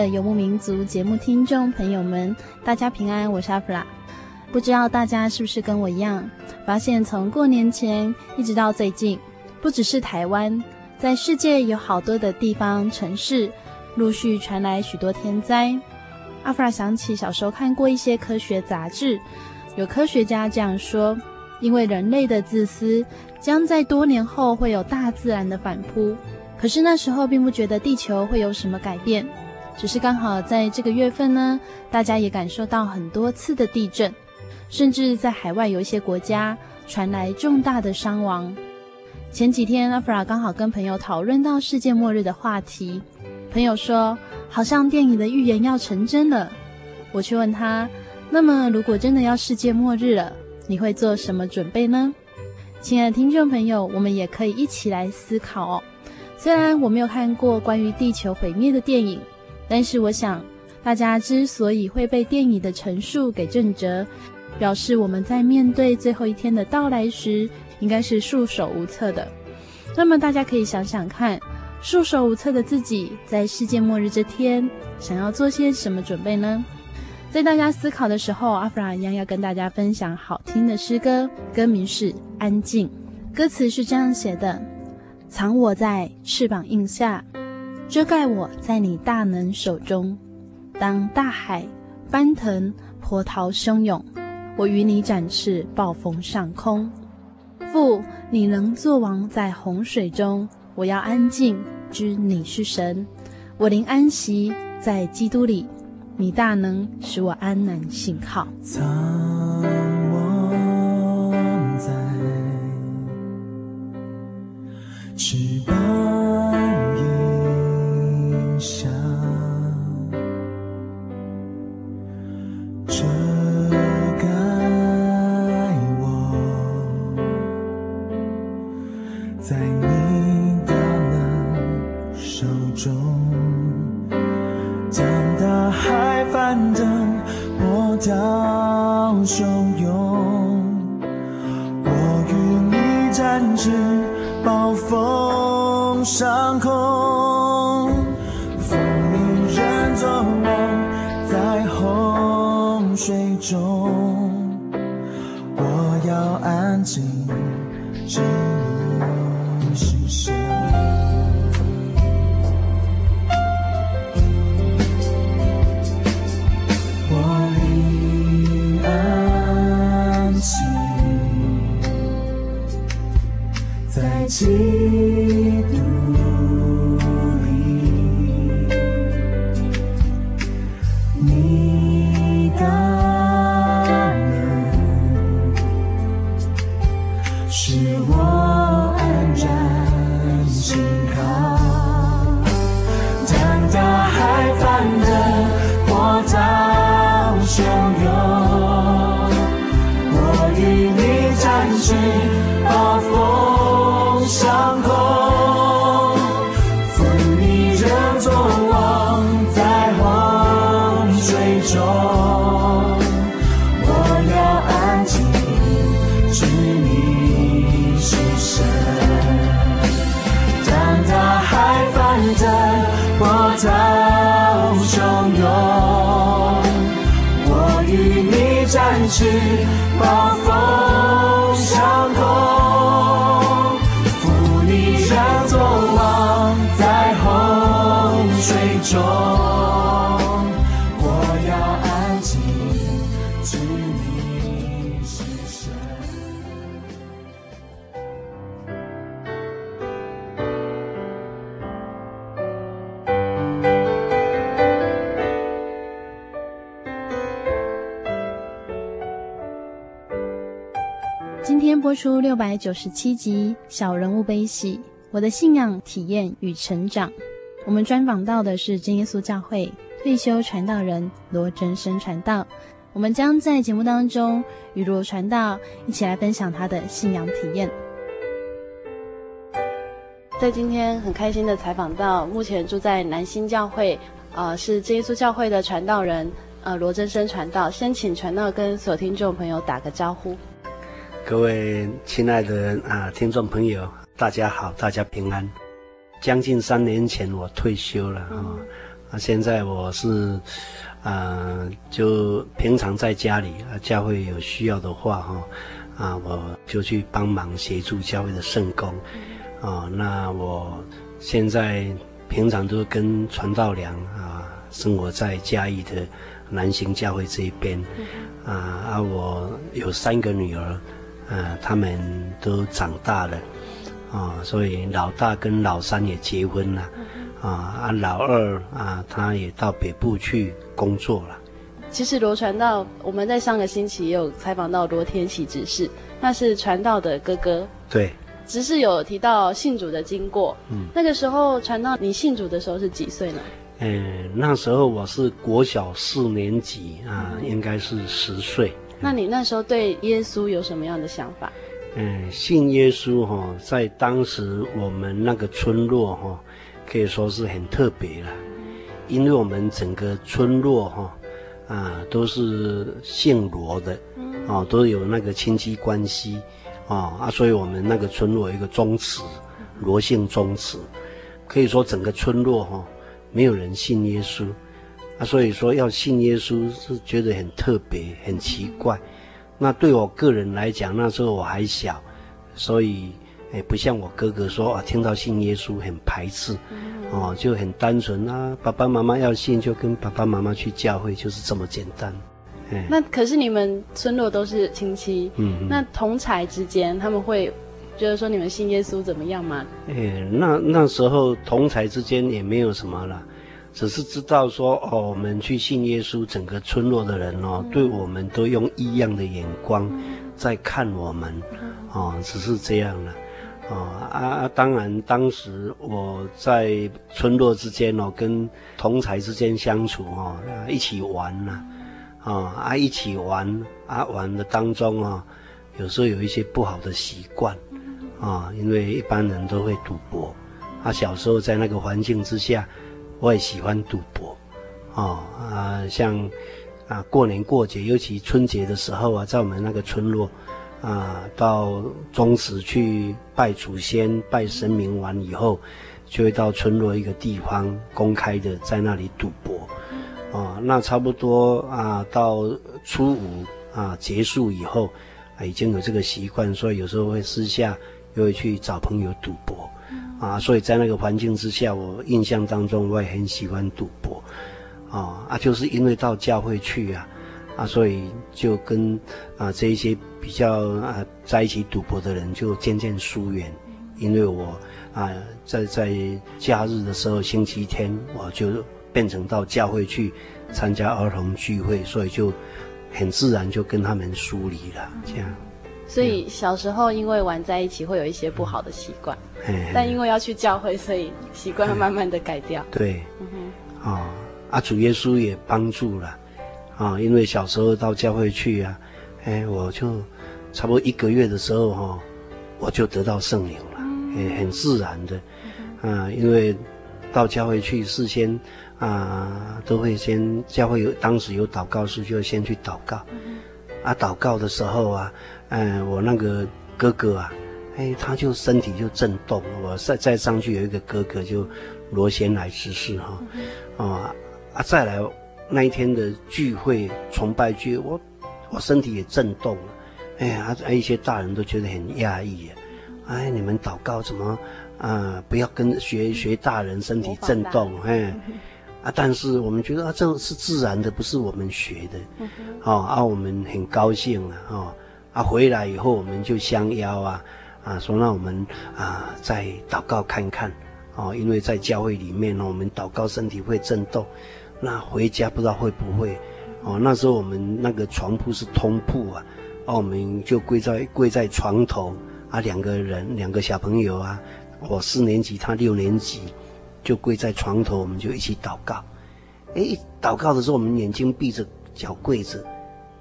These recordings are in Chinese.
的游牧民族节目听众朋友们，大家平安，我是阿弗拉。不知道大家是不是跟我一样，发现从过年前一直到最近，不只是台湾，在世界有好多的地方城市陆续传来许多天灾。阿弗拉想起小时候看过一些科学杂志，有科学家这样说：因为人类的自私，将在多年后会有大自然的反扑。可是那时候并不觉得地球会有什么改变，只是刚好在这个月份呢，大家也感受到很多次的地震，甚至在海外有一些国家传来重大的伤亡。前几天阿弗拉刚好跟朋友讨论到世界末日的话题，朋友说好像电影的预言要成真了。我去问他，那么如果真的要世界末日了，你会做什么准备呢？亲爱的听众朋友，我们也可以一起来思考哦。虽然我没有看过关于地球毁灭的电影，但是我想，大家之所以会被电影的陈述给震折，表示我们在面对最后一天的到来时，应该是束手无策的。那么大家可以想想看，束手无策的自己，在世界末日这天，想要做些什么准备呢？在大家思考的时候，阿弗拉一样要跟大家分享好听的诗歌，歌名是《安静》，歌词是这样写的。藏我在翅膀印下，遮盖我在你大能手中。当大海翻腾，波涛汹涌，我与你展翅，暴风上空。父，你能作王在洪水中，我要安静，知你是神。我灵安息在基督里，你大能使我安然信靠。翅膀六百九十七集《小人物悲喜》，我的信仰体验与成长。我们专访到的是真耶稣教会退休传道人罗真生传道。我们将在节目当中与罗传道一起来分享他的信仰体验。在今天很开心的采访到目前住在南新教会，呃，是真耶稣教会的传道人，呃，罗真生传道。先请传道跟所有听众朋友打个招呼。各位亲爱的啊听众朋友，大家好，大家平安。将近三年前我退休了啊，嗯、啊，现在我是啊，就平常在家里啊，教会有需要的话哈，啊，我就去帮忙协助教会的圣工，啊，那我现在平常都跟传道良啊，生活在嘉义的南行教会这一边，啊啊，我有三个女儿。呃，他们都长大了，啊、哦，所以老大跟老三也结婚了，啊啊，老二啊，他也到北部去工作了。其实罗传道，我们在上个星期也有采访到罗天喜执事，那是传道的哥哥。对。执事有提到信主的经过，嗯，那个时候传道，你信主的时候是几岁呢？嗯，那时候我是国小四年级啊，嗯、应该是十岁。那你那时候对耶稣有什么样的想法？嗯，信耶稣哈，在当时我们那个村落哈，可以说是很特别了，因为我们整个村落哈，啊，都是姓罗的，啊，都有那个亲戚关系，啊啊，所以我们那个村落有一个宗祠，罗姓宗祠，可以说整个村落哈，没有人信耶稣。啊，所以说要信耶稣是觉得很特别、很奇怪。那对我个人来讲，那时候我还小，所以诶不像我哥哥说啊，听到信耶稣很排斥，哦，就很单纯啊。爸爸妈妈要信，就跟爸爸妈妈去教会，就是这么简单。那可是你们村落都是亲戚，嗯哼，那同才之间他们会觉得说你们信耶稣怎么样吗？诶，那那时候同才之间也没有什么了。只是知道说哦，我们去信耶稣，整个村落的人哦，对我们都用异样的眼光在看我们，哦，只是这样了，哦啊，当然当时我在村落之间哦，跟同才之间相处哦，一起玩呐，啊啊一起玩啊玩的当中哦，有时候有一些不好的习惯，啊，因为一般人都会赌博，啊小时候在那个环境之下。我也喜欢赌博，哦啊，像啊过年过节，尤其春节的时候啊，在我们那个村落，啊到宗祠去拜祖先、拜神明完以后，就会到村落一个地方公开的在那里赌博，哦，那差不多啊到初五啊结束以后，啊已经有这个习惯，所以有时候会私下又会去找朋友赌博。啊，所以在那个环境之下，我印象当中我也很喜欢赌博，啊啊，就是因为到教会去啊，啊，所以就跟啊这一些比较啊在一起赌博的人就渐渐疏远，因为我啊在在假日的时候，星期天我就变成到教会去参加儿童聚会，所以就很自然就跟他们疏离了，这样。所以小时候因为玩在一起会有一些不好的习惯，但因为要去教会，所以习惯会慢慢的改掉。对，嗯哼，啊，啊主耶稣也帮助了，啊，因为小时候到教会去啊，哎，我就差不多一个月的时候哈，我就得到圣灵了，哎，很自然的，啊，因为到教会去事先啊都会先教会有当时有祷告书，就先去祷告，啊，祷告的时候啊。嗯，我那个哥哥啊，哎，他就身体就震动。我再再上去有一个哥哥就罗先来执事哈，啊啊，再来那一天的聚会崇拜聚会，我我身体也震动了，哎呀，啊，一些大人都觉得很压抑呀，哎，你们祷告怎么啊、呃？不要跟学学大人身体震动，哎，啊，但是我们觉得啊，这是自然的，不是我们学的，嗯、哦，啊，我们很高兴啊，哦，啊，回来以后我们就相邀啊，啊，说那我们啊再祷告看看，哦，因为在教会里面呢，我们祷告身体会震动，那回家不知道会不会。哦，那时候我们那个床铺是通铺啊，哦，我们就跪在跪在床头啊，两个人两个小朋友啊，我四年级，他六年级，就跪在床头，我们就一起祷告。哎，祷告的时候，我们眼睛闭着，脚跪着，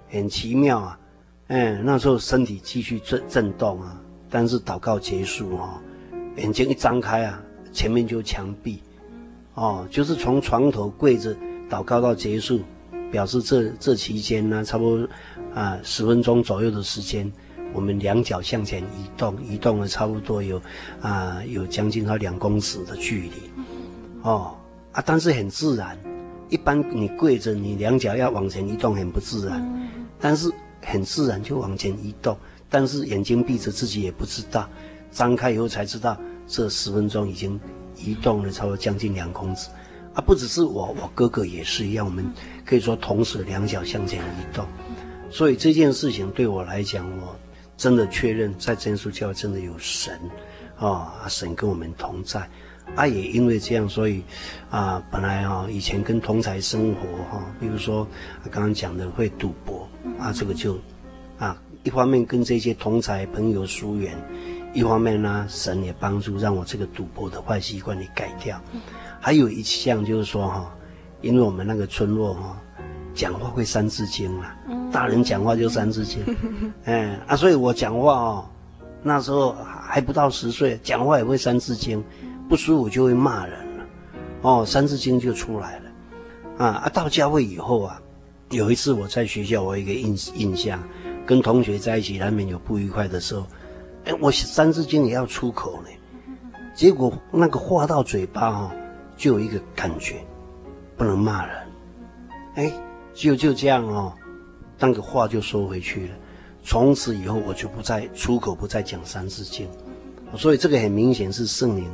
很奇妙啊。哎，那时候身体继续震震动啊，但是祷告结束哦，眼睛一张开啊，前面就墙壁，哦，就是从床头跪着祷告到结束。表示这这期间呢，差不多啊十分钟左右的时间，我们两脚向前移动，移动了差不多有啊有将近到两公尺的距离，哦啊，但是很自然。一般你跪着，你两脚要往前移动很不自然，但是很自然就往前移动，但是眼睛闭着自己也不知道，张开以后才知道，这十分钟已经移动了差不多将近两公尺。啊，不只是我，我哥哥也是一样。我们可以说同时两脚向前移动，所以这件事情对我来讲，我真的确认在真耶稣教真的有神，啊、神跟我们同在。啊，也因为这样，所以啊，本来啊以前跟同侪生活哈、比如说刚刚讲的会赌博啊，这个就，一方面跟这些同才朋友疏远，一方面呢，神也帮助让我这个赌博的坏习惯给改掉。还有一项就是说哈，因为我们那个村落哈，讲话会三字经嘛，大人讲话就三字经，哎啊，所以我讲话哦，那时候还不到十岁，讲话也会三字经，不舒服就会骂人了，哦，三字经就出来了，啊啊，到教会以后啊，有一次我在学校，我有一个印印象，跟同学在一起难免有不愉快的时候，哎，我三字经也要出口呢，结果那个话到嘴巴哈。就有一个感觉，不能骂人，哎，就就这样哦，那个话就收回去了。从此以后，我就不再出口，不再讲三字经。所以这个很明显是圣灵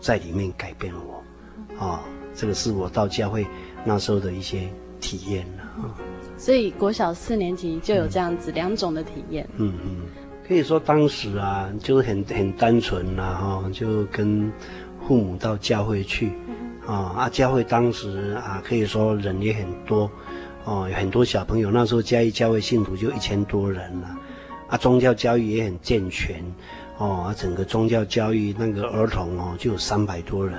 在里面改变了我，啊，这个是我到教会那时候的一些体验了啊。所以国小四年级就有这样子两种的体验。嗯嗯，可以说当时啊，就是很很单纯呐，哈，就跟父母到教会去。啊啊！教会当时啊，可以说人也很多，哦，有很多小朋友。那时候嘉义教会信徒就一千多人了，啊，宗教教育也很健全，哦，啊，整个宗教教育那个儿童哦，就有三百多人，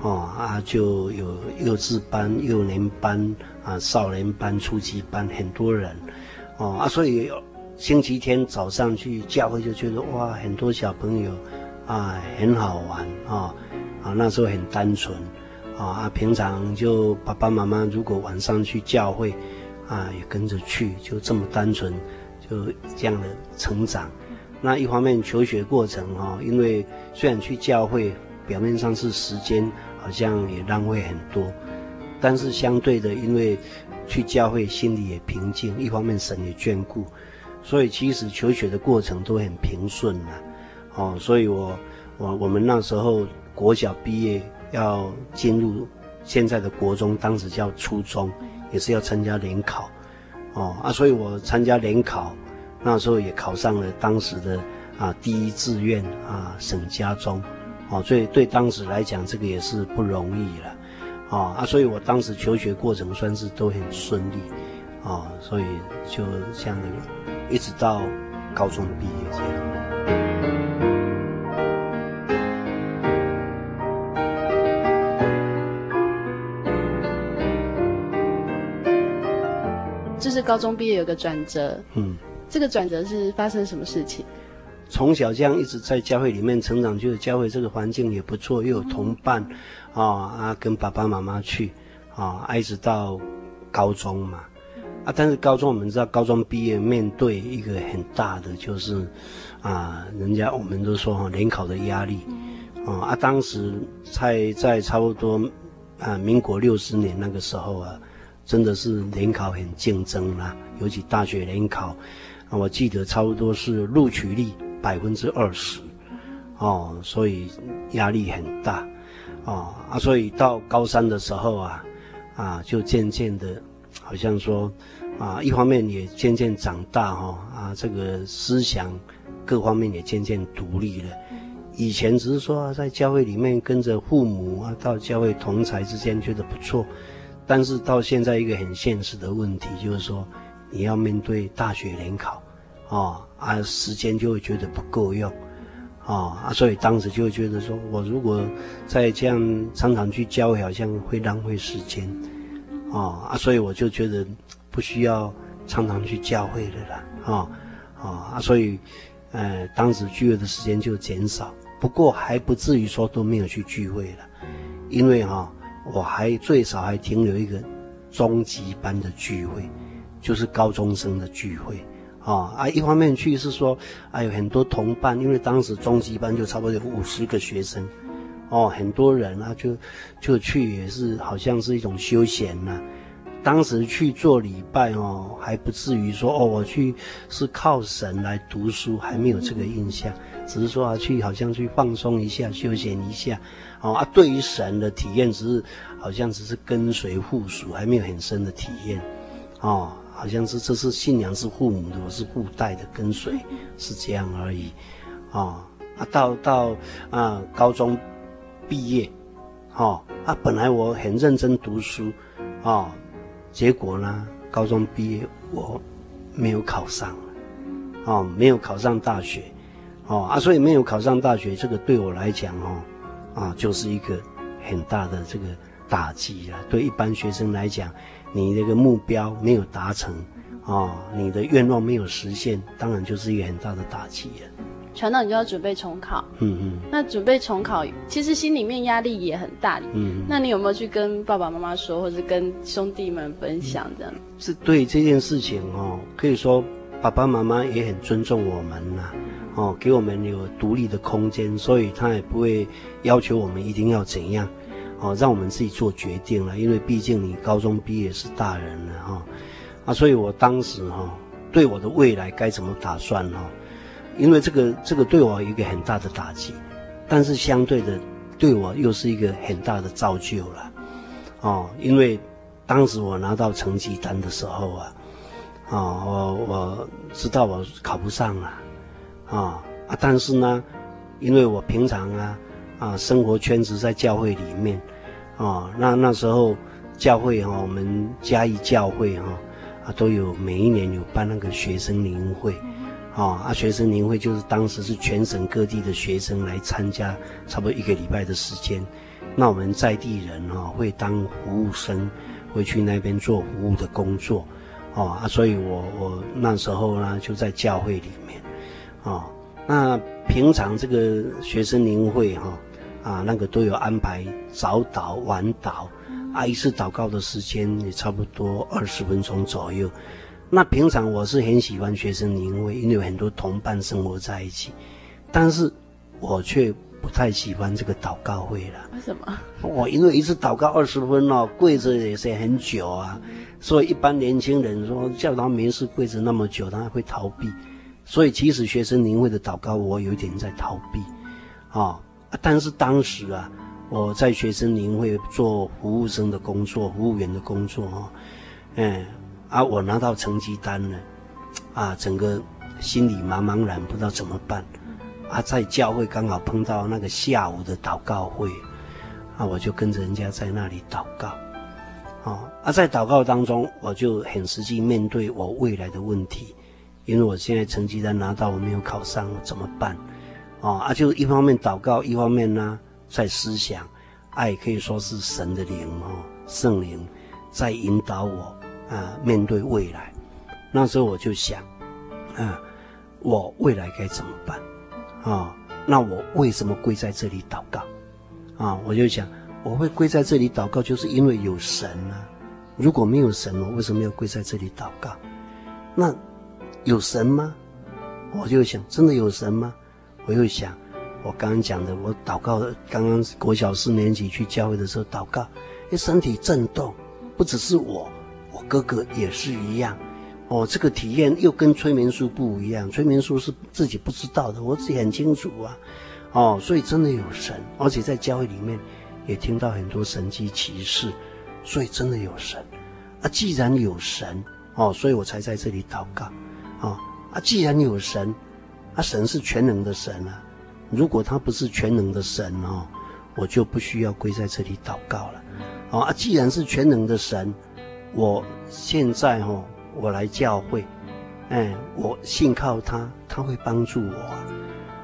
哦，啊，就有幼稚班、幼年班啊、少年班、初级班，很多人，哦，啊，所以星期天早上去教会就觉得哇，很多小朋友啊，很好玩啊，啊，那时候很单纯。啊，平常就爸爸妈妈如果晚上去教会，啊，也跟着去，就这么单纯，就这样的成长。那一方面求学过程哈，因为虽然去教会表面上是时间好像也浪费很多，但是相对的，因为去教会心里也平静，一方面神也眷顾，所以其实求学的过程都很平顺的。哦，所以我我我们那时候国小毕业。要进入现在的国中，当时叫初中，也是要参加联考，哦啊，所以我参加联考，那时候也考上了当时的啊第一志愿啊省家中，哦，所以对当时来讲，这个也是不容易了，哦啊，所以我当时求学过程算是都很顺利，啊，所以就像，一直到高中毕业这样。就是高中毕业有个转折，嗯，这个转折是发生什么事情？从小这样一直在教会里面成长，就是教会这个环境也不错，又有同伴，嗯、啊啊，跟爸爸妈妈去，啊，一直到高中嘛，啊，但是高中我们知道，高中毕业面对一个很大的就是，啊，人家我们都说哈联考的压力，啊啊，当时在在差不多啊民国六十年那个时候啊。真的是联考很竞争啦，尤其大学联考，啊，我记得差不多是录取率百分之二十，哦，所以压力很大，哦啊，所以到高三的时候啊，啊，就渐渐的，好像说，啊，一方面也渐渐长大哈，啊，这个思想各方面也渐渐独立了。以前只是说在教会里面跟着父母啊，到教会同才之间觉得不错，但是到现在一个很现实的问题就是说，你要面对大学联考，啊啊时间就会觉得不够用，啊啊所以当时就觉得说我如果再这样常常去教，好像会浪费时间，啊啊所以我就觉得不需要常常去教会了啦，啊啊啊所以呃当时聚会的时间就减少。不过还不至于说都没有去聚会了，因为哈、我还最少还停留一个中级班的聚会，就是高中生的聚会，啊、哦、啊，一方面去是说，还有很多同伴，因为当时中级班就差不多有五十个学生，哦，很多人啊就就去也是好像是一种休闲呐、当时去做礼拜哦，还不至于说哦，我去是靠神来读书，还没有这个印象。只是说啊，去好像去放松一下，休闲一下，哦啊，对于神的体验只是好像只是跟随附属，还没有很深的体验，哦，好像是这是信仰是父母的，我是附带的跟随，是这样而已，哦啊，到到啊高中毕业，哦啊，本来我很认真读书，哦，结果呢，高中毕业我没有考上，哦，没有考上大学。哦啊，所以没有考上大学，这个对我来讲哦，啊，就是一个很大的这个打击了。对一般学生来讲，你那个目标没有达成，啊，你的愿望没有实现，当然就是一个很大的打击了。传道，你就要准备重考。嗯嗯。那准备重考，其实心里面压力也很大。嗯。那你有没有去跟爸爸妈妈说，或者跟兄弟们分享的？是对这件事情哦，可以说爸爸妈妈也很尊重我们呐。哦，给我们有独立的空间，所以他也不会要求我们一定要怎样，哦，让我们自己做决定了。因为毕竟你高中毕业是大人了哈，啊，所以我当时哈，对我的未来该怎么打算哈，因为这个这个对我一个很大的打击，但是相对的对我又是一个很大的造就了，哦，因为当时我拿到成绩单的时候啊，啊，我我知道我考不上了。啊啊！但是呢，因为我平常啊啊生活圈子在教会里面，啊，那那时候教会哈、啊，我们嘉义教会哈啊，啊都有每一年有办那个学生灵会，啊啊学生灵会就是当时是全省各地的学生来参加，差不多一个礼拜的时间，那我们在地人哈、啊、会当服务生，会去那边做服务的工作，哦啊，所以我我那时候呢就在教会里面。哦，那平常这个学生灵会哈，啊，那个都有安排早祷晚祷，啊，一次祷告的时间也差不多二十分钟左右。那平常我是很喜欢学生灵会，因为有很多同伴生活在一起，但是我却不太喜欢这个祷告会了。为什么？我因为一次祷告二十分哦，跪着也是很久啊，所以一般年轻人说叫他没事跪着那么久，他会逃避。所以，其实学生灵会的祷告，我有一点在逃避，啊，但是当时啊，我在学生灵会做服务生的工作，服务员的工作，哈，嗯，啊，我拿到成绩单了，啊，整个心里茫茫然，不知道怎么办，啊，在教会刚好碰到那个下午的祷告会，啊，我就跟着人家在那里祷告，啊，啊，在祷告当中，我就很实际面对我未来的问题。因为我现在成绩单拿到，我没有考上，我怎么办？啊，就一方面祷告，一方面呢在思想，爱可以说是神的灵哦，圣灵在引导我啊，面对未来。那时候我就想，啊，我未来该怎么办？啊，那我为什么跪在这里祷告？啊，我就想，我会跪在这里祷告，就是因为有神啊。如果没有神，我为什么要跪在这里祷告？那。有神吗？我就想，真的有神吗？我又想，我刚刚讲的，我祷告，刚刚国小四年级去教会的时候祷告，哎，身体震动，不只是我，我哥哥也是一样。哦，这个体验又跟催眠术不一样，催眠术是自己不知道的，我自己很清楚啊。哦，所以真的有神，而且在教会里面也听到很多神迹奇事，所以真的有神。啊，既然有神，哦，所以我才在这里祷告。哦，啊，既然有神，啊，神是全能的神啊。如果他不是全能的神哦，我就不需要跪在这里祷告了。哦，啊，既然是全能的神，我现在哦，我来教会，哎，我信靠他，他会帮助我啊。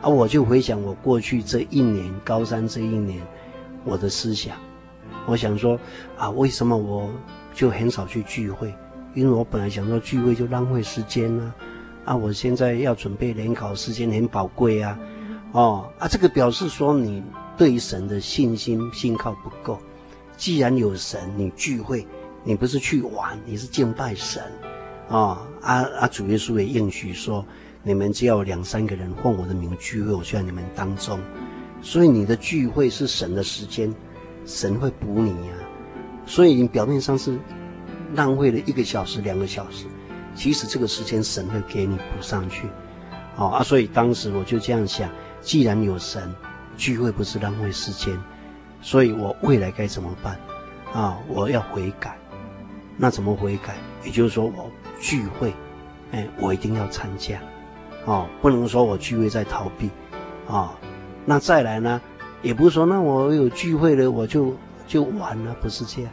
啊，我就回想我过去这一年，高三这一年，我的思想，我想说啊，为什么我就很少去聚会？因为我本来想说聚会就浪费时间啊，啊，我现在要准备联考，时间很宝贵啊，哦，啊，这个表示说你对神的信心信靠不够。既然有神，你聚会，你不是去玩，你是敬拜神，哦，啊啊，主耶稣也应许说。你们只要两三个人奉我的名聚会，我就在你们当中。所以你的聚会是神的时间，神会补你呀、所以你表面上是浪费了一个小时、两个小时，其实这个时间神会给你补上去。哦啊，所以当时我就这样想：既然有神，聚会不是浪费时间，所以我未来该怎么办？啊，我要悔改。那怎么悔改？也就是说，我聚会，哎，我一定要参加。哦，不能说我聚会在逃避，啊、哦，那再来呢，也不是说那我有聚会了我就就完了，不是这样，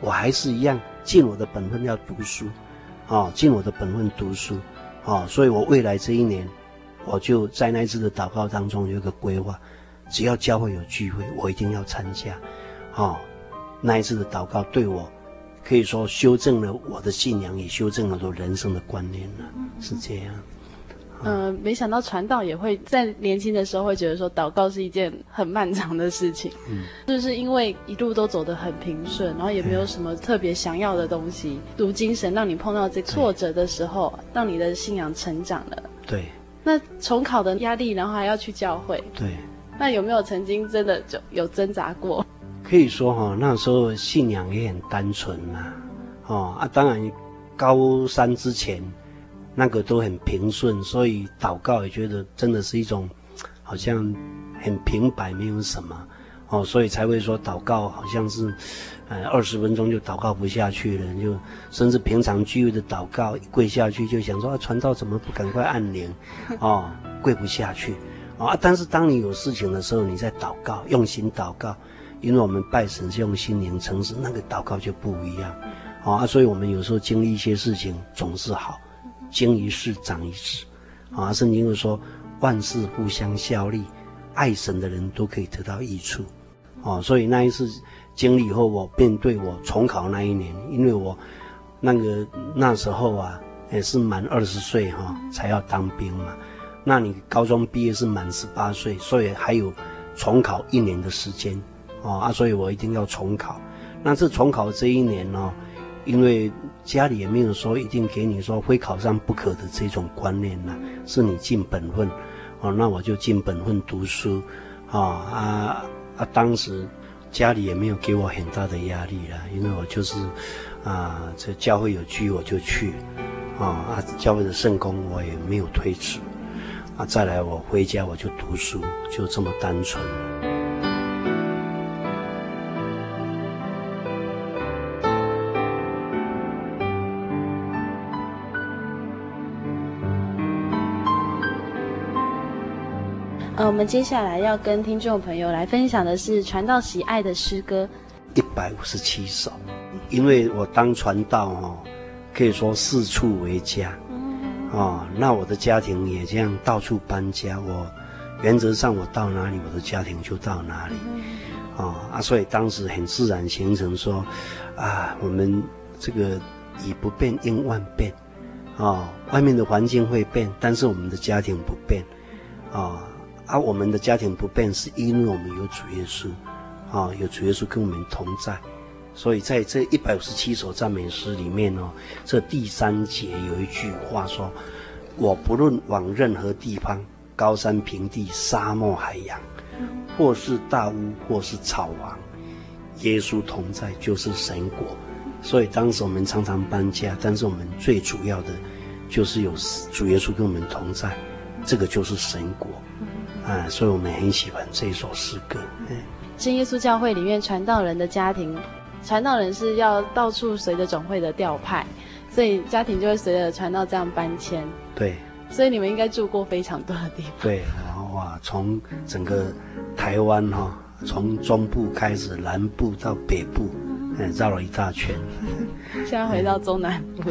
我还是一样尽我的本分要读书，啊、尽我的本分读书，啊、所以我未来这一年，我就在那一次的祷告当中有一个规划，只要教会有聚会，我一定要参加，啊、那一次的祷告对我可以说修正了我的信仰，也修正了我人生的观念了，是这样。嗯、呃，没想到传道也会在年轻的时候会觉得说祷告是一件很漫长的事情，嗯，就是因为一路都走得很平顺，然后也没有什么特别想要的东西。嗯、读经神让你碰到这挫折的时候，让你的信仰成长了。对。那重考的压力，然后还要去教会。对。那有没有曾经真的就有挣扎过？可以说哈，那时候信仰也很单纯呐，哦啊，当然高三之前。那个都很平顺，所以祷告也觉得真的是一种，好像很平白，没有什么哦，所以才会说祷告好像是，呃，二十分钟就祷告不下去了，就甚至平常聚会的祷告一跪下去就想说啊，传道怎么不赶快按铃，哦，跪不下去，啊，但是当你有事情的时候，你在祷告，用心祷告，因为我们拜神是用心灵诚实，那个祷告就不一样，啊，所以我们有时候经历一些事情总是好。经一事长一智，啊，圣经又说万事互相效力，爱神的人都可以得到益处，哦，所以那一次经历以后，我面对我重考那一年，因为我那个那时候啊也是满二十岁哈才要当兵嘛，那你高中毕业是满十八岁，所以还有重考一年的时间，哦啊，所以我一定要重考。那这重考这一年呢，因为家里也没有说一定给你说非考上不可的这种观念呐、啊，是你尽本分，哦，那我就尽本分读书，啊啊啊！当时家里也没有给我很大的压力了，因为我就是啊，这教会有聚我就去，啊啊，教会的圣工我也没有推辞，啊，再来我回家我就读书，就这么单纯。呃，我们接下来要跟听众朋友来分享的是传道喜爱的诗歌，一百五十七首。因为我当传道哦，可以说四处为家，哦，那我的家庭也这样到处搬家。我原则上我到哪里，我的家庭就到哪里，哦啊，所以当时很自然形成说，啊，我们这个以不变应万变，哦，外面的环境会变，但是我们的家庭不变，哦。而、啊、我们的家庭不变，是因为我们有主耶稣，啊，有主耶稣跟我们同在，所以在这一百五十七首赞美诗里面哦，这第三节有一句话说：“我不论往任何地方，高山平地、沙漠海洋，或是大屋，或是草房，耶稣同在就是神国，所以当时我们常常搬家，但是我们最主要的，就是有主耶稣跟我们同在，这个就是神国，啊，所以我们很喜欢这一首诗歌。嗯，真耶稣教会里面传道人的家庭，传道人是要到处随着总会的调派，所以家庭就会随着传道这样搬迁。对，所以你们应该住过非常多的地方。对，然后哇，从整个台湾哈，从中部开始，南部到北部。嗯绕了一大圈，现在回到中南部。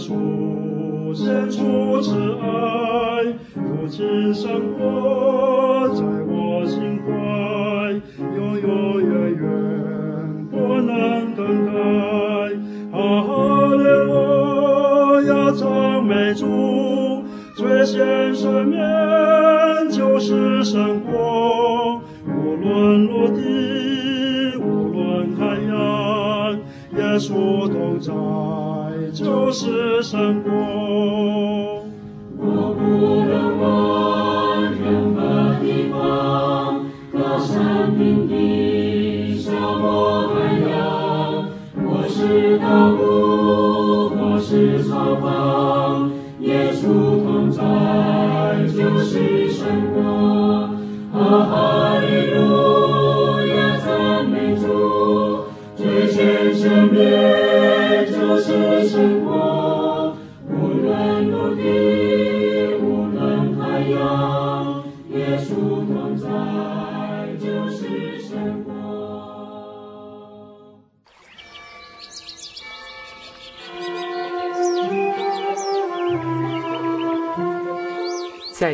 耶稣献出慈爱，如今生活在我心怀，永永远远不能更改。主最先生面就是神国，无论陆地，无论海洋，耶稣同在就是神国。我不能问任何地方，高山平地，沙漠海洋，我是道路，我是草房。耶稣同在，就是神国。哈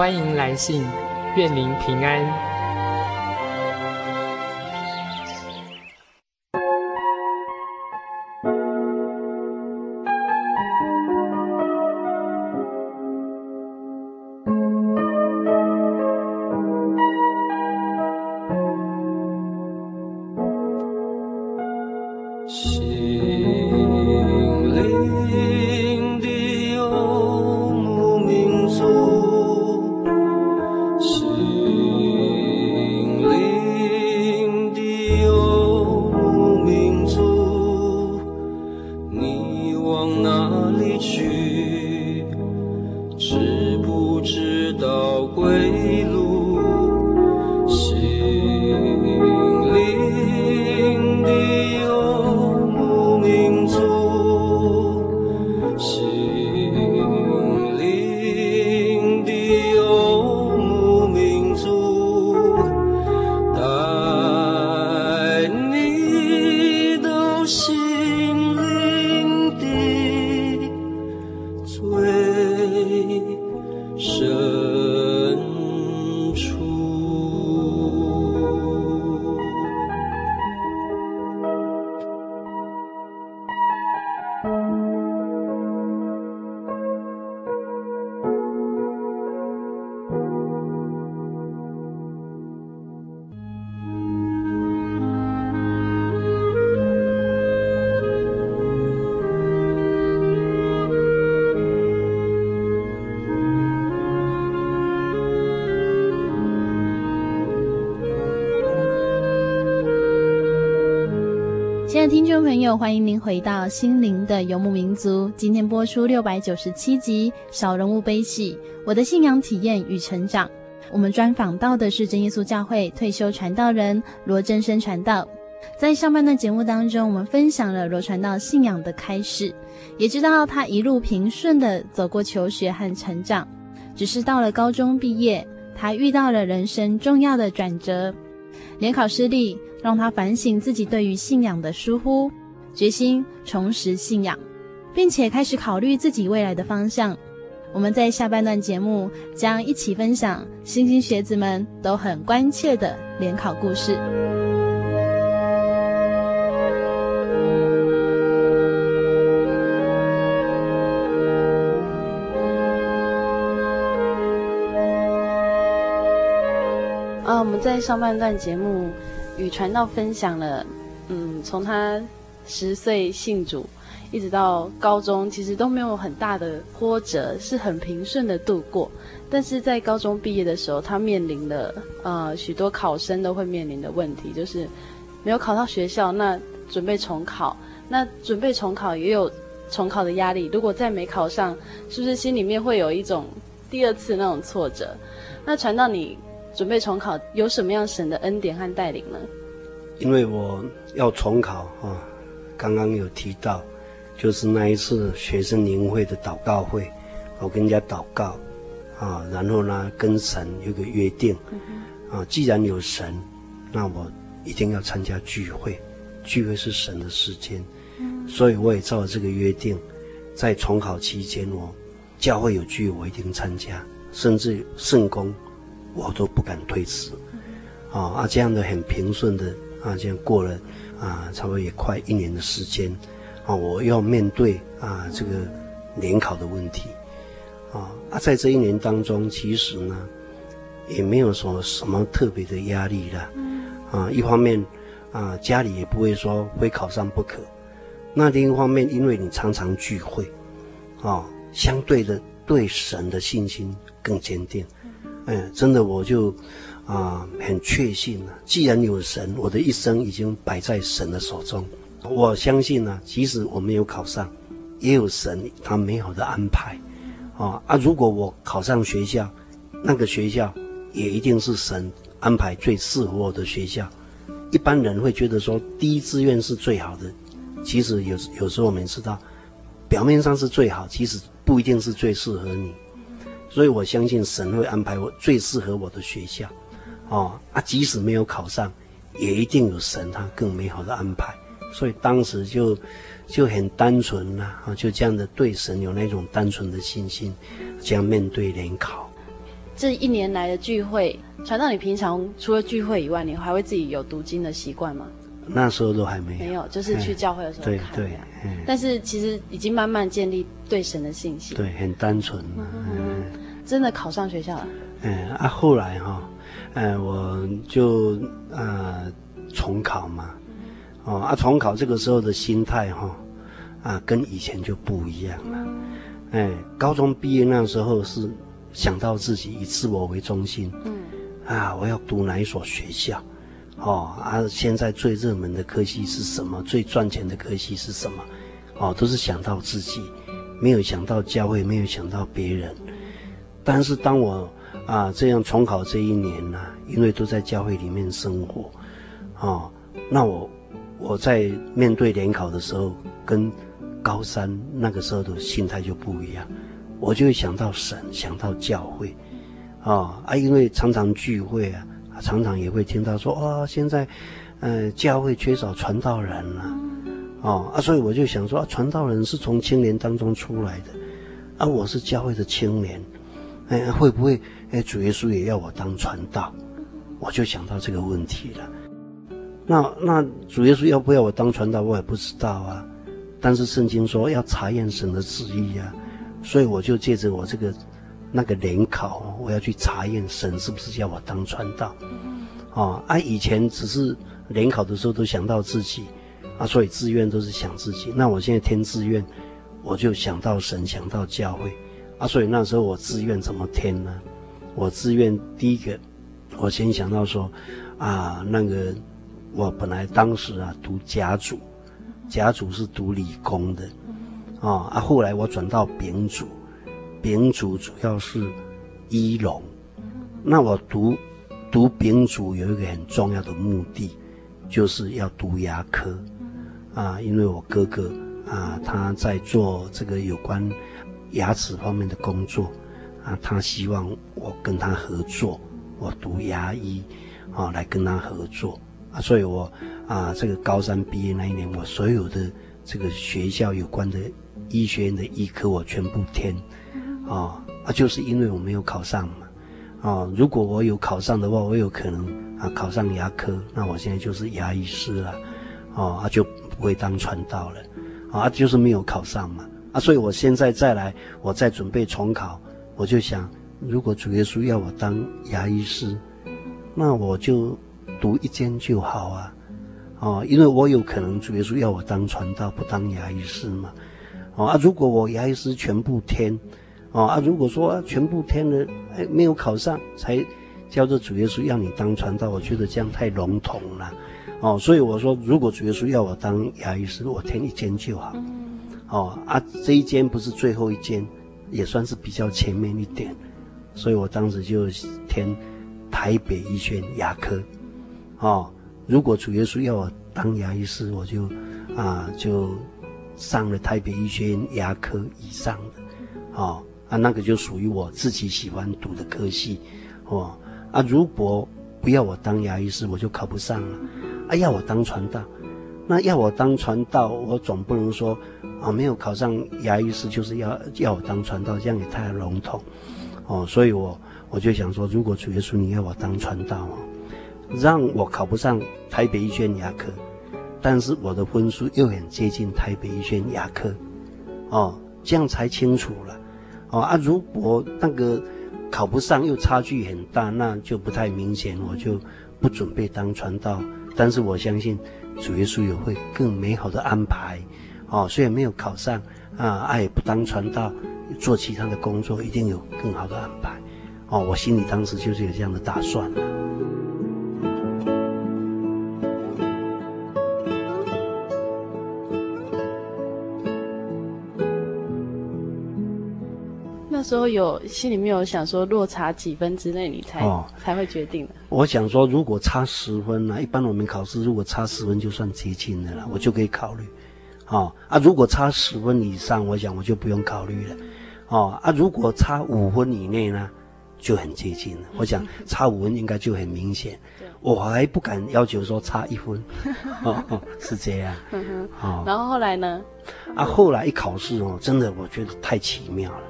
欢迎来信，愿您平安。欢迎您回到《心灵的游牧民族》。今天播出六百九十七集《小人物悲喜》，我的信仰体验与成长。我们专访到的是真耶稣教会退休传道人罗真生传道。在上半段节目当中，我们分享了罗传道信仰的开始，也知道他一路平顺的走过求学和成长。只是到了高中毕业，他遇到了人生重要的转折，联考失利，让他反省自己对于信仰的疏忽，决心重拾信仰，并且开始考虑自己未来的方向。我们在下半段节目将一起分享星星学子们都很关切的联考故事。啊，我们在上半段节目与传道分享了，嗯，从他十岁信主，一直到高中，其实都没有很大的波折，是很平顺的度过。但是在高中毕业的时候，他面临了呃许多考生都会面临的问题，就是没有考到学校，那准备重考，那准备重考也有重考的压力。如果再没考上，是不是心里面会有一种第二次那种挫折？那传到你准备重考有什么样神的恩典和带领呢？因为我要重考啊，刚刚有提到。就是那一次学生年会的祷告会，我跟人家祷告，啊，然后呢跟神有个约定，啊，既然有神，那我一定要参加聚会，聚会是神的时间，所以我也照这个约定，在重考期间，我教会有聚会我一定参加，甚至圣工我都不敢推辞，啊啊这样的很平顺的啊，这样过了啊，差不多也快一年的时间。啊，我要面对啊这个联考的问题，啊啊，在这一年当中，其实呢，也没有说什么特别的压力了，啊，一方面啊家里也不会说非考上不可，那另一方面，因为你常常聚会，啊，相对的对神的信心更坚定，嗯，真的我就啊很确信了，既然有神，我的一生已经摆在神的手中。我相信呢，即使我没有考上，也有神他美好的安排，啊啊！如果我考上学校，那个学校也一定是神安排最适合我的学校。一般人会觉得说第一志愿是最好的，其实有有时候我们知道，表面上是最好，其实不一定是最适合你。所以我相信神会安排我最适合我的学校，哦啊！即使没有考上，也一定有神他更美好的安排。所以当时就就很单纯呐，啊，就这样的对神有那种单纯的信心，这样面对联考。这一年来的聚会，传到，你平常除了聚会以外，你还会自己有读经的习惯吗？那时候都还没有，没有，就是去教会的时候看。对对。但是其实已经慢慢建立对神的信心。对，很单纯。嗯，嗯，真的考上学校了。嗯啊，后来哈，呃，我就呃重考嘛。哦啊，重考这个时候的心态哈，啊，跟以前就不一样了。哎，高中毕业那时候是想到自己以自我为中心，嗯，啊，我要读哪一所学校，哦啊，现在最热门的科系是什么？最赚钱的科系是什么？哦，都是想到自己，没有想到教会，没有想到别人。但是当我啊这样重考这一年呢，因为都在教会里面生活，哦，那我。我在面对联考的时候，跟高三那个时候的心态就不一样，我就会想到神，想到教会，啊啊，因为常常聚会啊，常常也会听到说，啊，现在，呃，教会缺少传道人了，啊啊，所以我就想说，啊，传道人是从青年当中出来的，啊，我是教会的青年，哎，会不会，哎，主耶稣也要我当传道？我就想到这个问题了。那那主耶稣要不要我当传道，我也不知道啊。但是圣经说要查验神的旨意啊，所以我就借着我这个那个联考，我要去查验神是不是要我当传道。哦啊，以前只是联考的时候都想到自己啊，所以志愿都是想自己。那我现在填志愿，我就想到神，想到教会啊，所以那时候我志愿怎么填呢？我自愿第一个，我先想到说啊，那个。我本来当时啊读甲组，甲组是读理工的，啊啊，后来我转到丙组，丙组主要是医农，那我读读丙组有一个很重要的目的，就是要读牙科，啊，因为我哥哥啊他在做这个有关牙齿方面的工作，啊，他希望我跟他合作，我读牙医，啊，来跟他合作。啊，所以我啊，这个高三毕业那一年，我所有的这个学校有关的医学院的医科，我全部填，啊啊，就是因为我没有考上嘛，啊，如果我有考上的话，我有可能啊考上牙科，那我现在就是牙医师了，啊，就不会当传道了，啊，就是没有考上嘛，啊，所以我现在再来，我再准备重考，我就想，如果主耶稣要我当牙医师，那我就。读一间就好啊，哦，因为我有可能主耶稣要我当传道，不当牙医师嘛，哦啊，如果我牙医师全部填，哦啊，如果说、啊、全部填了，哎，没有考上，才叫做主耶稣要你当传道，我觉得这样太笼统了，哦，所以我说，如果主耶稣要我当牙医师，我填一间就好，哦啊，这一间不是最后一间，也算是比较前面一点，所以我当时就填台北医学院牙科。哦，如果主耶稣要我当牙医师，我就啊就上了台北医学院牙科以上的，哦啊那个就属于我自己喜欢读的科系，哦啊如果不要我当牙医师，我就考不上了，啊要我当传道，那要我当传道，我总不能说啊没有考上牙医师就是要要我当传道，这样也太笼统，哦所以我我就想说，如果主耶稣你要我当传道哦。让我考不上台北医学院牙科，但是我的分数又很接近台北医学院牙科，哦，这样才清楚了，哦啊，如果那个考不上又差距很大，那就不太明显，我就不准备当传道。但是我相信主耶稣有会更美好的安排，哦，虽然没有考上啊，爱也不当传道，做其他的工作，一定有更好的安排，哦，我心里当时就是有这样的打算。那时候有心里面有想说落差几分之内你才、哦、才会决定的。我想说，如果差十分呢、啊？一般我们考试如果差十分就算接近的了，我就可以考虑。哦啊，如果差十分以上，我想我就不用考虑了。哦啊，如果差五分以内呢，就很接近了。我想差五分应该就很明显。我还不敢要求说差一分。哦，哦，是这样。哦，然后后来呢？啊，后来一考试哦，真的我觉得太奇妙了。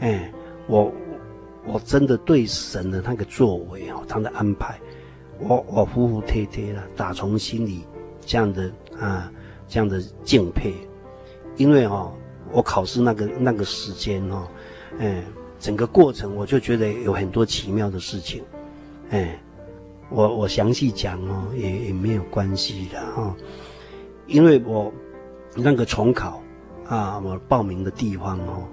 哎，我我真的对神的那个作为哦，他的安排，我我服服帖帖的，打从心里这样的啊，这样的敬佩，因为哦，我考试那个那个时间哦，哎，整个过程我就觉得有很多奇妙的事情，哎，我我详细讲哦，也也没有关系的哦，因为我那个重考啊，我报名的地方哦。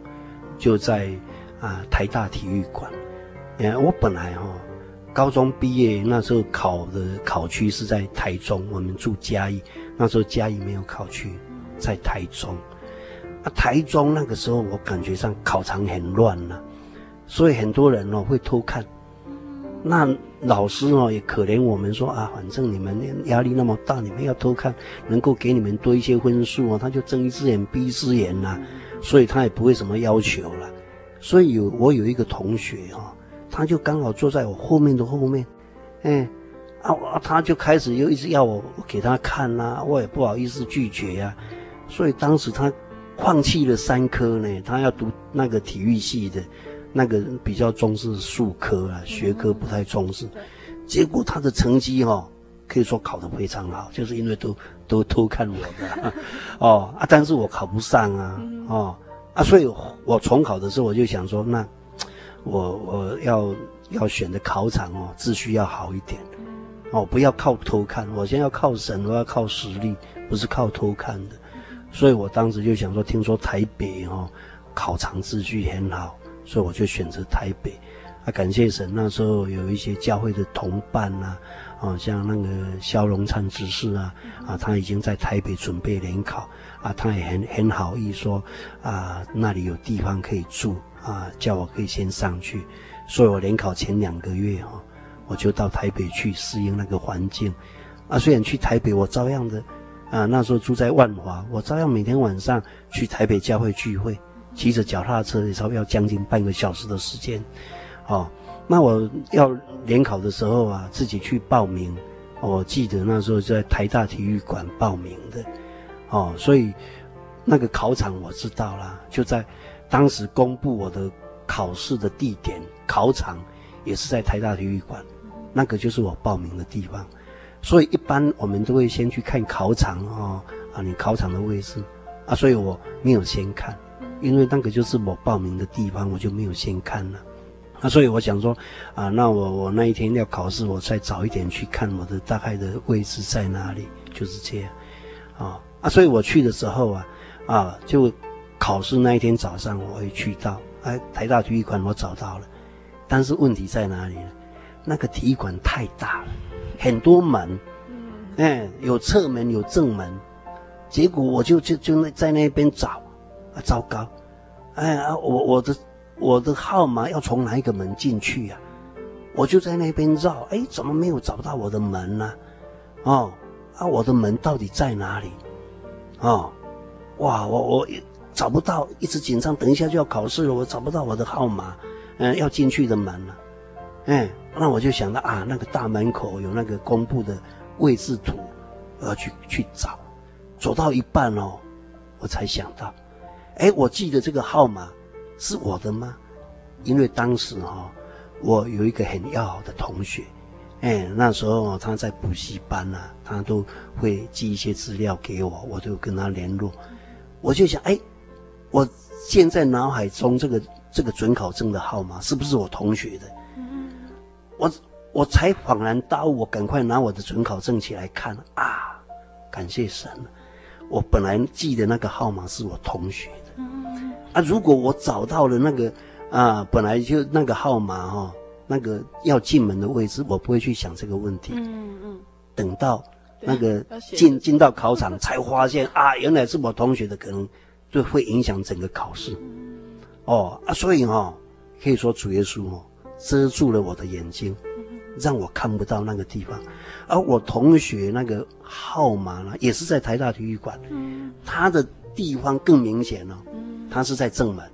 就在啊台大体育馆，嗯，我本来哈、哦、高中毕业那时候考的考区是在台中，我们住嘉义，那时候嘉义没有考区，在台中，啊台中那个时候我感觉上考场很乱呐、啊，所以很多人哦会偷看，那老师哦也可怜我们说啊，反正你们压力那么大，你们要偷看，能够给你们多一些分数哦，他就睁一只眼闭一只眼呐、啊。所以他也不会什么要求了，所以有我有一个同学哈、他就刚好坐在我后面的后面，哎，啊，他就开始又一直要我给他看呐、啊，我也不好意思拒绝呀、啊，所以当时他放弃了三科呢，他要读那个体育系的，那个比较重视数科啊，学科不太重视，结果他的成绩哈、哦。可以说考得非常好，就是因为都都偷看我的，哦啊，但是我考不上啊，哦啊，所以我重考的时候我就想说，那我我要要选的考场哦，秩序要好一点，哦，不要靠偷看，我先要靠神，我要靠实力，不是靠偷看的，所以我当时就想说，听说台北哦考场秩序很好，所以我就选择台北，啊，感谢神，那时候有一些教会的同伴呐、啊。啊，像那个萧荣灿执事啊，啊，他已经在台北准备联考，啊，他也很很好意说，啊，那里有地方可以住，啊，叫我可以先上去，所以我联考前两个月哈，我就到台北去适应那个环境，啊，虽然去台北我照样的，啊，那时候住在万华，我照样每天晚上去台北教会聚会，骑着脚踏车也差不多要将近半个小时的时间，哦。那我要联考的时候啊，自己去报名。我记得那时候在台大体育馆报名的，哦，所以那个考场我知道啦，就在当时公布我的考试的地点，考场也是在台大体育馆，那个就是我报名的地方。所以一般我们都会先去看考场哦，啊，你考场的位置啊，所以我没有先看，因为那个就是我报名的地方，我就没有先看了。那所以我想说，啊，那我我那一天要考试，我再早一点去看我的大概的位置在哪里，就是这样，啊啊，所以我去的时候啊，啊，就考试那一天早上我会去到，哎，台大体育馆我找到了，但是问题在哪里呢？那个体育馆太大了，很多门，哎，有侧门有正门，结果我就就就在那边找，啊，糟糕，哎呀，我我的。我的号码要从哪一个门进去呀？我就在那边绕，哎，怎么没有找到我的门呢？哦，啊，我的门到底在哪里？哦，哇，我我找不到，一直紧张，等一下就要考试了，我找不到我的号码，嗯，要进去的门了。哎，那我就想到啊，那个大门口有那个公布的位置图，我要去去找。走到一半哦，我才想到，哎，我记得这个号码。是我的吗？因为当时哈、哦，我有一个很要好的同学，哎，那时候他在补习班呐、啊，他都会寄一些资料给我，我就跟他联络。我就想，哎，我现在脑海中这个这个准考证的号码是不是我同学的？我我才恍然大悟，我赶快拿我的准考证起来看啊，感谢神，我本来记得那个号码是我同学的。啊，如果我找到了那个啊，本来就那个号码哈、哦，那个要进门的位置，我不会去想这个问题。嗯嗯。等到那个进进到考场，才发现啊，原来是我同学的，可能就会影响整个考试。哦啊，所以哈、哦，可以说主耶稣哦，遮住了我的眼睛，让我看不到那个地方。而我同学那个号码呢，也是在台大体育馆，他的地方更明显了、哦。他是在正门，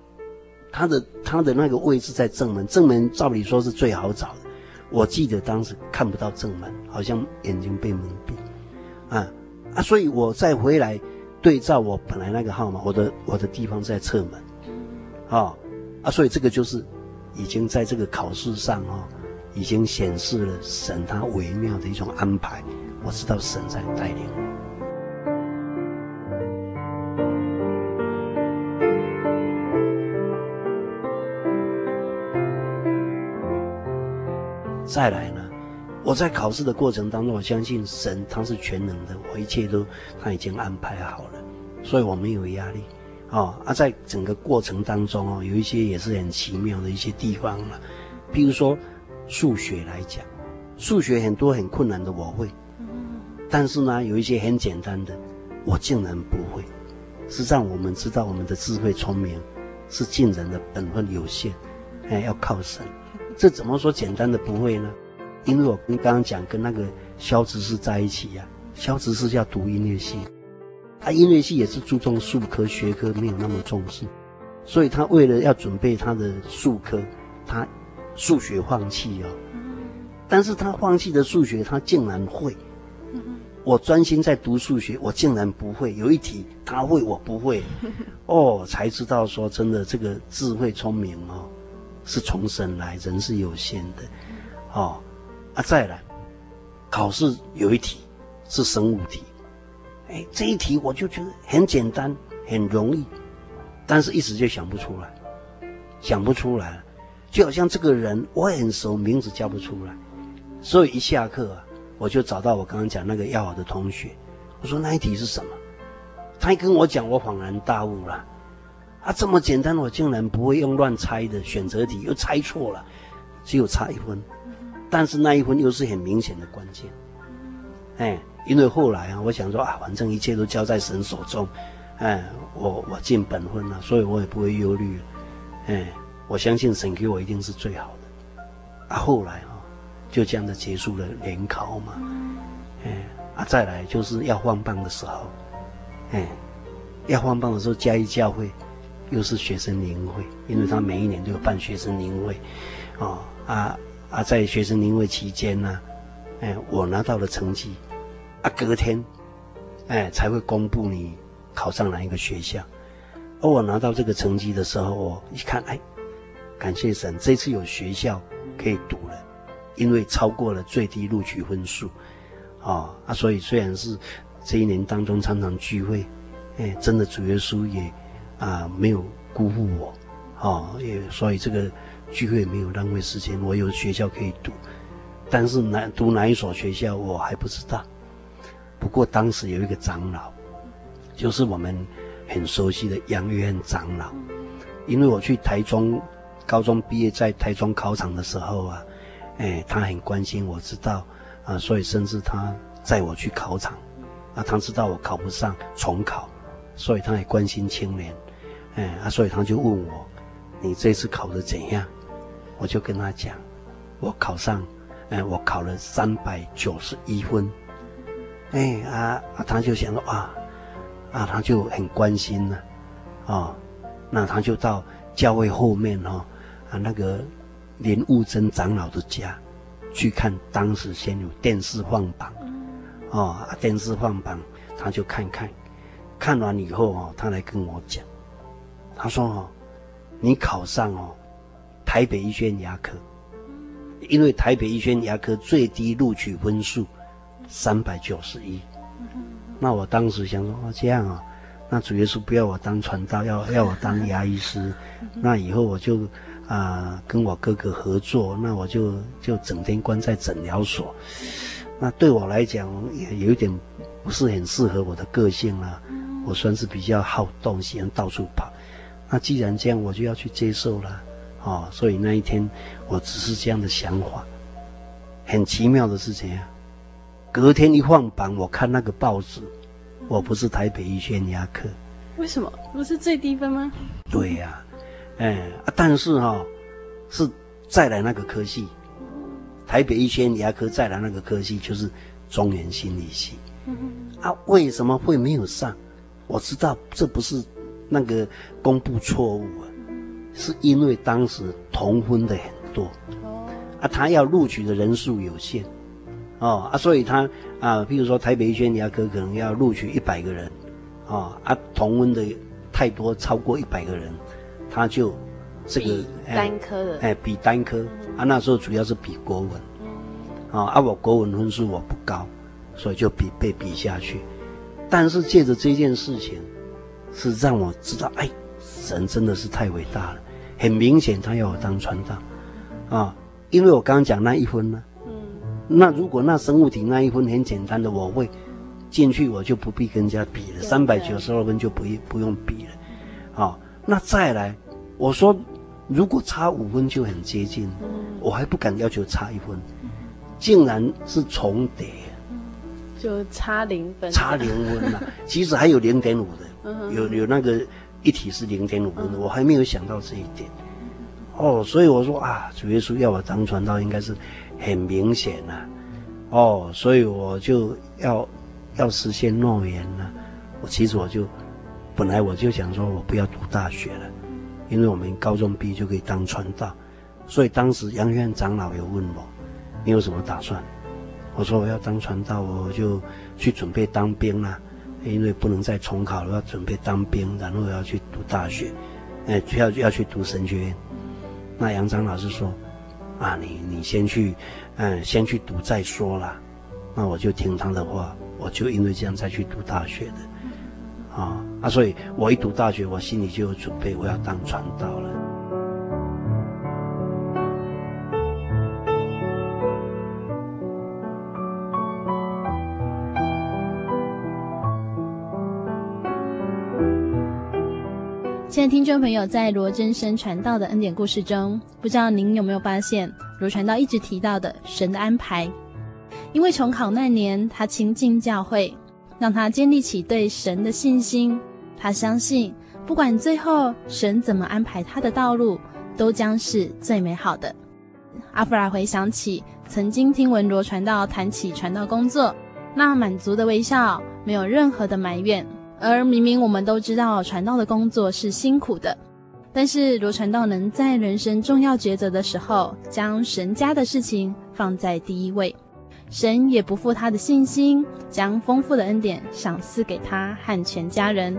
他的他的那个位置在正门，正门照理说是最好找的。我记得当时看不到正门，好像眼睛被蒙蔽，啊啊！所以我再回来对照我本来那个号码，我的我的地方在侧门，啊啊！所以这个就是已经在这个考试上啊，已经显示了神他微妙的一种安排。我知道神在带领我。再来呢，我在考试的过程当中，我相信神他是全能的，我一切都他已经安排好了，所以我没有压力。哦，啊，在整个过程当中哦，有一些也是很奇妙的一些地方了，比如说数学来讲，数学很多很困难的我会，但是呢，有一些很简单的，我竟然不会。实际上，我们知道我们的智慧聪明是尽人的本分有限，哎，要靠神。这怎么说简单的不会呢？因为我跟刚刚讲跟那个肖执事在一起呀、啊，萧执事要读音乐系，他音乐系也是注重数科学科，没有那么重视，所以他为了要准备他的数科，他数学放弃哦。但是他放弃的数学，他竟然会。我专心在读数学，我竟然不会。有一题他会，我不会，哦，才知道说真的，这个智慧聪明哦。是从神来，人是有限的，哦，啊，再来，考试有一题是生物题，哎，这一题我就觉得很简单，很容易，但是一时就想不出来，想不出来，就好像这个人我很熟，名字叫不出来，所以一下课啊，我就找到我刚刚讲那个要好的同学，我说那一题是什么？他一跟我讲，我恍然大悟了。啊，这么简单，我竟然不会用乱猜的选择题，又猜错了，只有差一分。但是那一分又是很明显的关键，哎，因为后来啊，我想说啊，反正一切都交在神手中，哎，我我尽本分了，所以我也不会忧虑，哎，我相信神给我一定是最好的。啊，后来啊，就这样的结束了联考嘛，哎，啊，再来就是要换班的时候，哎，要换班的时候，加一教会又是学生营会，因为他每一年都有办学生营会，哦啊。啊，在学生营会期间呢，哎，我拿到了成绩，啊，隔天，哎，才会公布你考上哪一个学校。而我拿到这个成绩的时候，我一看，哎，感谢神，这次有学校可以读了，因为超过了最低录取分数，啊啊，所以虽然是这一年当中常常聚会，哎，真的主耶稣也啊没有辜负我，啊，也所以这个。聚会没有浪费时间，我有学校可以读，但是哪读哪一所学校我还不知道。不过当时有一个长老，就是我们很熟悉的杨约翰长老，因为我去台中高中毕业，在台中考场的时候啊，哎，他很关心我，知道啊，所以甚至他载我去考场，啊，他知道我考不上重考，所以他也关心青年，哎啊，所以他就问我，你这次考得怎样？我就跟他讲，我考上，哎，我考了三百九十一分，哎啊，他就想说啊，啊，他就很关心了，哦，那他就到教会后面哦，啊那个林悟真长老的家去看，当时先有电视放榜，哦，电视放榜，他就看看，看完以后哦，他来跟我讲，他说哦，你考上哦。台北医学院牙科，因为台北医学院牙科最低录取分数三百九十一，那我当时想说哦，这样啊，那主耶稣不要我当传道，要要我当牙医师，那以后我就啊、跟我哥哥合作，那我就就整天关在诊疗所，那对我来讲也有点不是很适合我的个性了，我算是比较好动，喜欢到处跑，那既然这样，我就要去接受了。哦，所以那一天我只是这样的想法。很奇妙的是这样，隔天一放榜，我看那个报纸，我不是台北医学院牙科。为什么？不是最低分吗？对呀、啊，哎啊，但是哈、哦，是再来那个科系，台北医学院牙科再来那个科系就是中原心理系。啊，为什么会没有上？我知道这不是那个公布错误啊。是因为当时同婚的很多，啊，他要录取的人数有限，哦啊，所以他啊，比如说台北医学院牙科可能要录取一百个人，哦啊，同温的太多，超过一百个人，他就这个单科的，哎，比单科啊，那时候主要是比国文，啊啊，我国文分数我不高，所以就比被比下去，但是借着这件事情，是让我知道，哎。神真的是太伟大了，很明显他要我当传道，啊，因为我刚刚讲那一分呢，嗯，那如果那生物体那一分很简单的，我会进去，我就不必跟人家比了，三百九十二分就不不用比了，哦，那再来，我说如果差五分就很接近，我还不敢要求差一分，竟然是重叠，就差零分，差零分了，其实还有零点五的，有有那个。一体是零点五分的，我还没有想到这一点。哦，所以我说啊，主耶稣要我当传道，应该是很明显呐。哦，所以我就要要实现诺言了。我其实我就本来我就想说，我不要读大学了，因为我们高中毕业就可以当传道。所以当时杨院长老有问我，你有什么打算？我说我要当传道，我就去准备当兵了。因为不能再重考了，要准备当兵，然后要去读大学，哎，要要去读神学院。那杨长老师说：“啊，你你先去，嗯，先去读再说啦。”那我就听他的话，我就因为这样再去读大学的，啊啊，所以我一读大学，我心里就有准备，我要当传道了。现在听众朋友在罗真生传道的恩典故事中，不知道您有没有发现，罗传道一直提到的神的安排。因为重考那年，他亲近教会，让他建立起对神的信心。他相信，不管最后神怎么安排他的道路，都将是最美好的。阿弗拉回想起曾经听闻罗传道谈起传道工作，那满足的微笑，没有任何的埋怨。而明明我们都知道传道的工作是辛苦的，但是罗传道能在人生重要抉择的时候，将神家的事情放在第一位。神也不负他的信心，将丰富的恩典赏赐给他和全家人。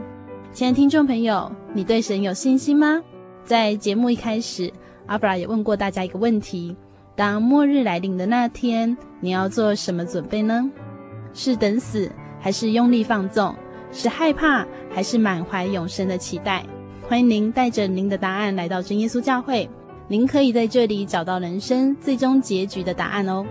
亲爱的听众朋友，你对神有信心吗？在节目一开始，阿布拉也问过大家一个问题：当末日来临的那天，你要做什么准备呢？是等死，还是用力放纵？是害怕，还是满怀永生的期待？欢迎您带着您的答案来到真耶稣教会，您可以在这里找到人生最终结局的答案哦。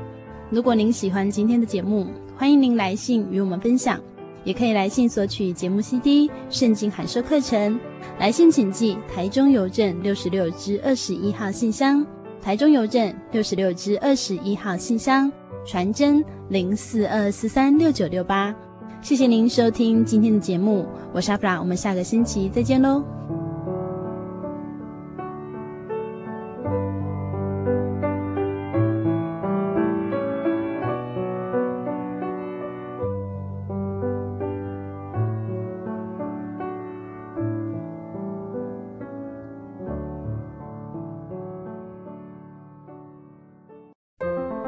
如果您喜欢今天的节目，欢迎您来信与我们分享，也可以来信索取节目 CD、圣经函授课程。来信请寄台中邮政六十六支二十一号信箱，台中邮政六十六支二十一号信箱，传真零四二四三六九六八。谢谢您收听今天的节目，我是阿布拉，我们下个星期再见喽。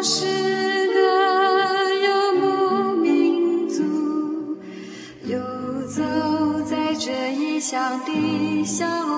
我是个游牧民族，游走在这异乡的小。